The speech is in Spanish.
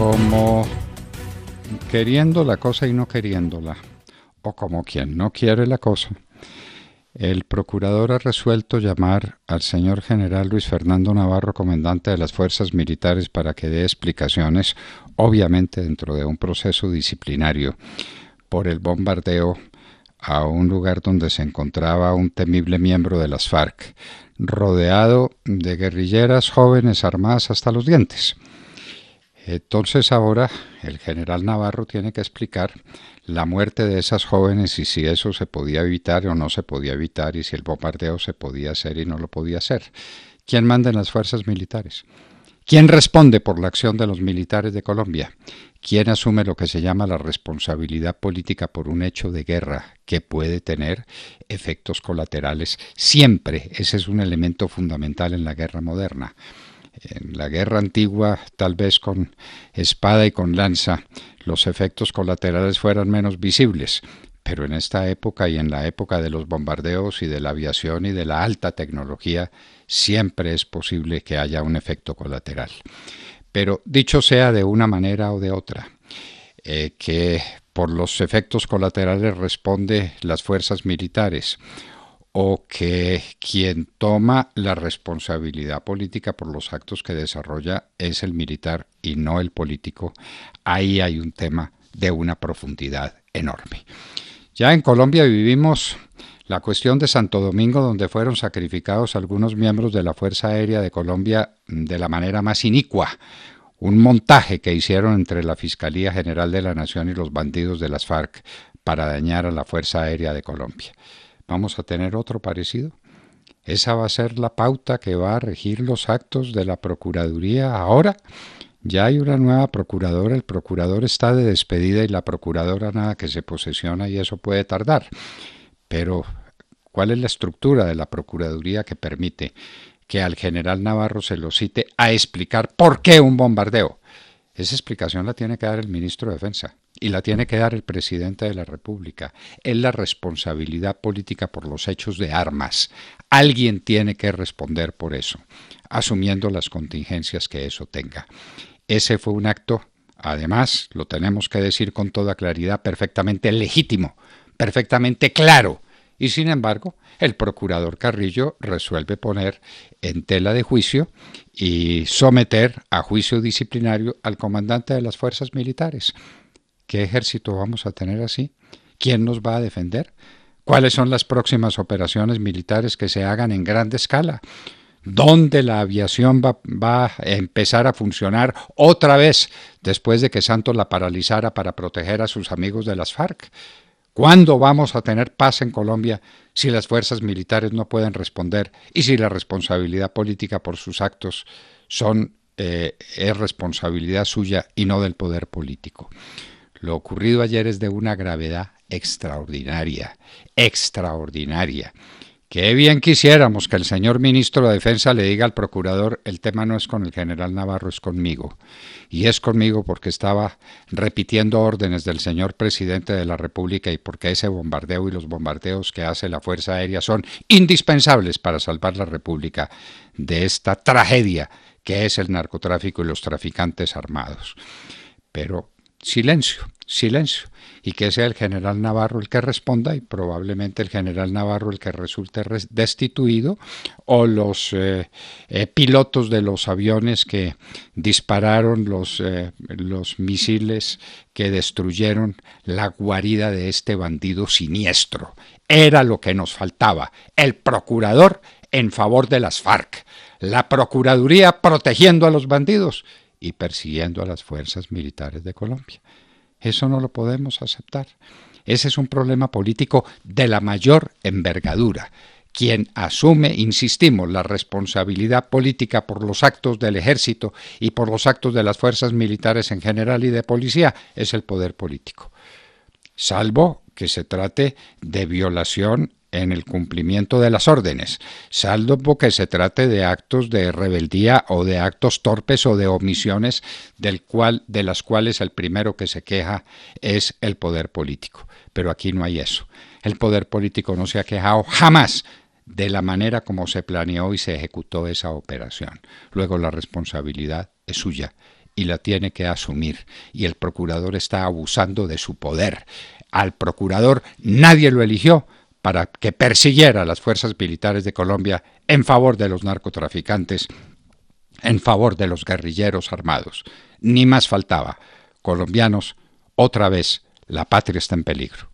como queriendo la cosa y no queriéndola, o como quien no quiere la cosa. El procurador ha resuelto llamar al señor general Luis Fernando Navarro, comandante de las fuerzas militares, para que dé explicaciones, obviamente dentro de un proceso disciplinario, por el bombardeo a un lugar donde se encontraba un temible miembro de las FARC, rodeado de guerrilleras jóvenes armadas hasta los dientes. Entonces ahora el general Navarro tiene que explicar la muerte de esas jóvenes y si eso se podía evitar o no se podía evitar y si el bombardeo se podía hacer y no lo podía hacer. ¿Quién manda en las fuerzas militares? ¿Quién responde por la acción de los militares de Colombia? ¿Quién asume lo que se llama la responsabilidad política por un hecho de guerra que puede tener efectos colaterales? Siempre ese es un elemento fundamental en la guerra moderna. En la guerra antigua, tal vez con espada y con lanza, los efectos colaterales fueran menos visibles, pero en esta época y en la época de los bombardeos y de la aviación y de la alta tecnología, siempre es posible que haya un efecto colateral. Pero dicho sea de una manera o de otra, eh, que por los efectos colaterales responde las fuerzas militares o que quien toma la responsabilidad política por los actos que desarrolla es el militar y no el político, ahí hay un tema de una profundidad enorme. Ya en Colombia vivimos la cuestión de Santo Domingo, donde fueron sacrificados algunos miembros de la Fuerza Aérea de Colombia de la manera más inicua, un montaje que hicieron entre la Fiscalía General de la Nación y los bandidos de las FARC para dañar a la Fuerza Aérea de Colombia. ¿Vamos a tener otro parecido? ¿Esa va a ser la pauta que va a regir los actos de la Procuraduría ahora? Ya hay una nueva procuradora, el procurador está de despedida y la procuradora nada que se posesiona y eso puede tardar. Pero, ¿cuál es la estructura de la Procuraduría que permite que al general Navarro se lo cite a explicar por qué un bombardeo? Esa explicación la tiene que dar el ministro de Defensa y la tiene que dar el presidente de la República. Es la responsabilidad política por los hechos de armas. Alguien tiene que responder por eso, asumiendo las contingencias que eso tenga. Ese fue un acto, además, lo tenemos que decir con toda claridad, perfectamente legítimo, perfectamente claro. Y sin embargo, el procurador Carrillo resuelve poner en tela de juicio y someter a juicio disciplinario al comandante de las fuerzas militares. ¿Qué ejército vamos a tener así? ¿Quién nos va a defender? ¿Cuáles son las próximas operaciones militares que se hagan en grande escala? ¿Dónde la aviación va, a empezar a funcionar otra vez después de que Santos la paralizara para proteger a sus amigos de las FARC? ¿Cuándo vamos a tener paz en Colombia si las fuerzas militares no pueden responder y si la responsabilidad política por sus actos eh, es responsabilidad suya y no del poder político? Lo ocurrido ayer es de una gravedad extraordinaria, extraordinaria. Qué bien quisiéramos que el señor ministro de Defensa le diga al procurador, el tema no es con el general Navarro, es conmigo. Y es conmigo porque estaba repitiendo órdenes del señor presidente de la República y porque ese bombardeo y los bombardeos que hace la Fuerza Aérea son indispensables para salvar la República de esta tragedia que es el narcotráfico y los traficantes armados. Pero silencio, silencio, y que sea el general Navarro el que responda y probablemente el general Navarro el que resulte destituido o los eh, eh, pilotos de los aviones que dispararon los, eh, los misiles que destruyeron la guarida de este bandido siniestro. Era lo que nos faltaba, el procurador en favor de las FARC, la Procuraduría protegiendo a los bandidos y persiguiendo a las fuerzas militares de Colombia. Eso no lo podemos aceptar. Ese es un problema político de la mayor envergadura. Quien asume, insistimos, la responsabilidad política por los actos del ejército y por los actos de las fuerzas militares en general y de policía es el poder político. Salvo que se trate de violación en el cumplimiento de las órdenes, salvo que se trate de actos de rebeldía o de actos torpes o de omisiones del cual, de las cuales el primero que se queja es el poder político. Pero aquí no hay eso. El poder político no se ha quejado jamás de la manera como se planeó y se ejecutó esa operación. Luego la responsabilidad es suya y la tiene que asumir. Y el procurador está abusando de su poder. Al procurador nadie lo eligió para que persiguiera las fuerzas militares de Colombia en favor de los narcotraficantes, en favor de los guerrilleros armados. Ni más faltaba. Colombianos, otra vez, la patria está en peligro.